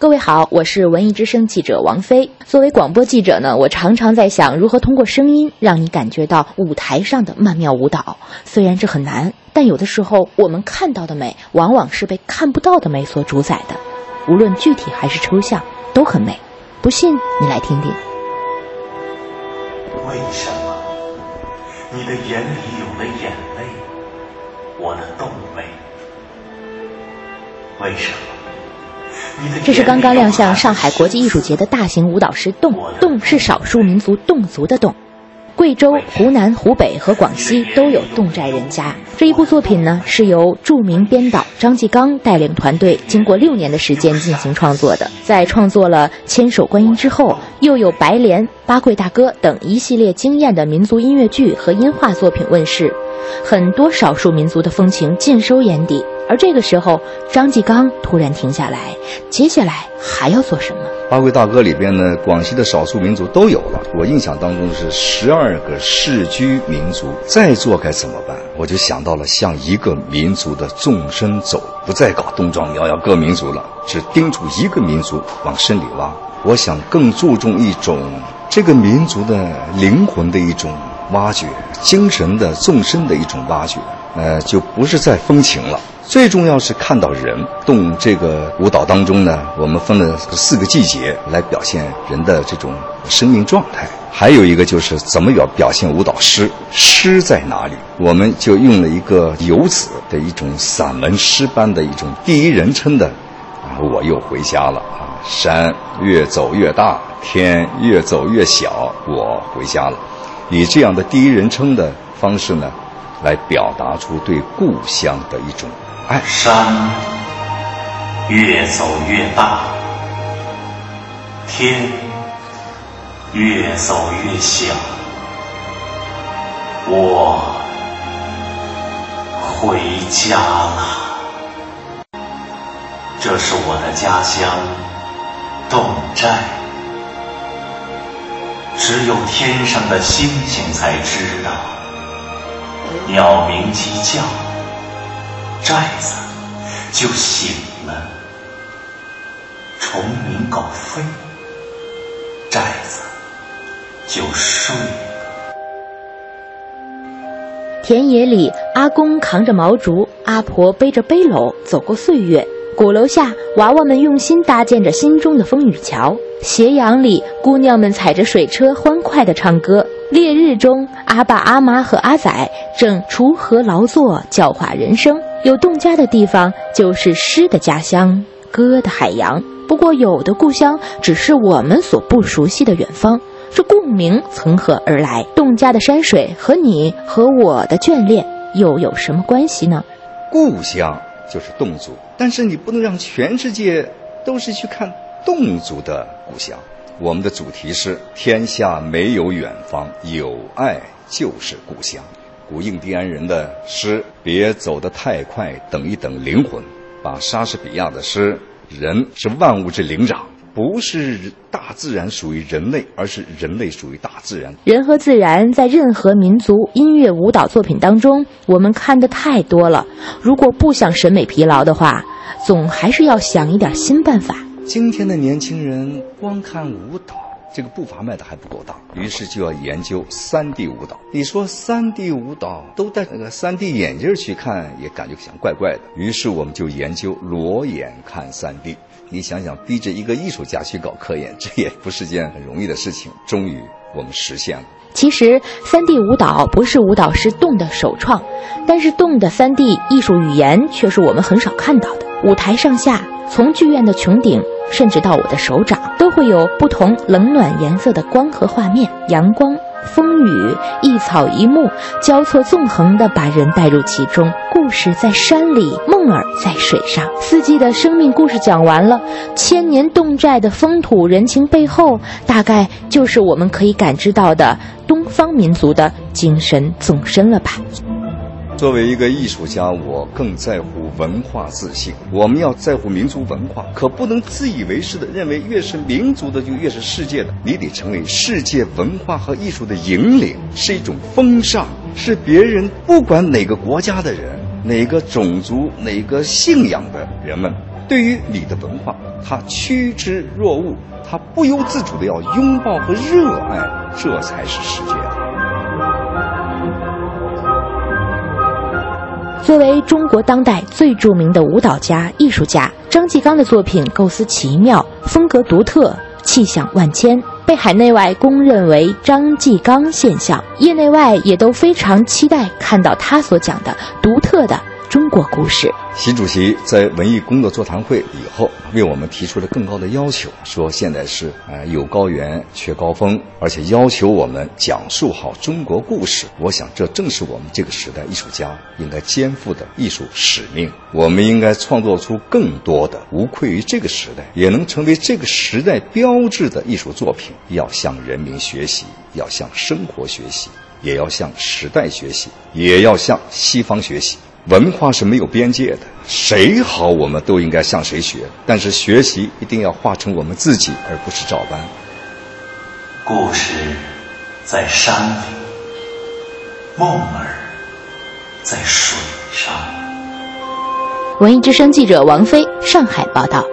各位好，我是文艺之声记者王菲。作为广播记者呢，我常常在想如何通过声音让你感觉到舞台上的曼妙舞蹈。虽然这很难，但有的时候我们看到的美，往往是被看不到的美所主宰的。无论具体还是抽象，都很美。不信你来听听。为什么你的眼里有了眼泪，我的动眉？为什么？这是刚刚亮相上海国际艺术节的大型舞蹈师侗，侗是少数民族侗族的侗。贵州、湖南、湖北和广西都有侗寨人家。这一部作品呢，是由著名编导张继刚带领团队经过六年的时间进行创作的。在创作了《千手观音》之后，又有《白莲》《八桂大哥》等一系列惊艳的民族音乐剧和音画作品问世，很多少数民族的风情尽收眼底。而这个时候，张继刚突然停下来，接下来还要做什么？八贵大哥里边呢，广西的少数民族都有了。我印象当中是十二个世居民族，再做该怎么办？我就想到了向一个民族的纵深走，不再搞东庄苗瑶各民族了，只盯住一个民族往深里挖。我想更注重一种这个民族的灵魂的一种挖掘，精神的纵深的一种挖掘。呃，就不是在风情了。最重要是看到人动这个舞蹈当中呢，我们分了四个季节来表现人的这种生命状态。还有一个就是怎么要表现舞蹈诗，诗在哪里？我们就用了一个游子的一种散文诗般的一种第一人称的，啊，我又回家了啊，山越走越大，天越走越小，我回家了。以这样的第一人称的方式呢，来表达出对故乡的一种爱。山越走越大，天越走越小，我回家了。这是我的家乡侗寨，只有天上的星星才知道，鸟鸣鸡叫。寨子就醒了，虫鸣狗飞，寨子就睡了。田野里，阿公扛着毛竹，阿婆背着背篓，走过岁月。鼓楼下，娃娃们用心搭建着心中的风雨桥。斜阳里，姑娘们踩着水车，欢快地唱歌。烈日中，阿爸阿妈和阿仔正锄禾劳作，教化人生。有侗家的地方，就是诗的家乡，歌的海洋。不过，有的故乡只是我们所不熟悉的远方。这共鸣从何而来？侗家的山水和你和我的眷恋又有什么关系呢？故乡就是侗族，但是你不能让全世界都是去看侗族的故乡。我们的主题是“天下没有远方，有爱就是故乡”。古印第安人的诗“别走得太快，等一等灵魂”，把莎士比亚的诗“人是万物之灵长”，不是大自然属于人类，而是人类属于大自然。人和自然在任何民族音乐舞蹈作品当中，我们看的太多了。如果不想审美疲劳的话，总还是要想一点新办法。今天的年轻人光看舞蹈，这个步伐迈的还不够大，于是就要研究三 D 舞蹈。你说三 D 舞蹈都戴那个三 D 眼镜去看，也感觉像怪怪的。于是我们就研究裸眼看三 D。你想想，逼着一个艺术家去搞科研，这也不是件很容易的事情。终于，我们实现了。其实，三 D 舞蹈不是舞蹈师动的首创，但是动的三 D 艺术语言却是我们很少看到的。舞台上下，从剧院的穹顶。甚至到我的手掌，都会有不同冷暖颜色的光和画面，阳光、风雨、一草一木交错纵横地把人带入其中。故事在山里，梦儿在水上，四季的生命故事讲完了，千年侗寨的风土人情背后，大概就是我们可以感知到的东方民族的精神纵深了吧。作为一个艺术家，我更在乎文化自信。我们要在乎民族文化，可不能自以为是的认为越是民族的就越是世界的。你得成为世界文化和艺术的引领，是一种风尚，是别人不管哪个国家的人、哪个种族、哪个信仰的人们，对于你的文化他趋之若鹜，他不由自主的要拥抱和热爱，这才是世界。作为中国当代最著名的舞蹈家、艺术家，张继刚的作品构思奇妙，风格独特，气象万千，被海内外公认为张继刚现象。业内外也都非常期待看到他所讲的独特的。中国故事。习主席在文艺工作座谈会以后，为我们提出了更高的要求，说现在是呃有高原缺高峰，而且要求我们讲述好中国故事。我想，这正是我们这个时代艺术家应该肩负的艺术使命。我们应该创作出更多的无愧于这个时代，也能成为这个时代标志的艺术作品。要向人民学习，要向生活学习，也要向时代学习，也要向西方学习。文化是没有边界的，谁好我们都应该向谁学，但是学习一定要化成我们自己，而不是照搬。故事在山里，梦儿在水上。文艺之声记者王菲，上海报道。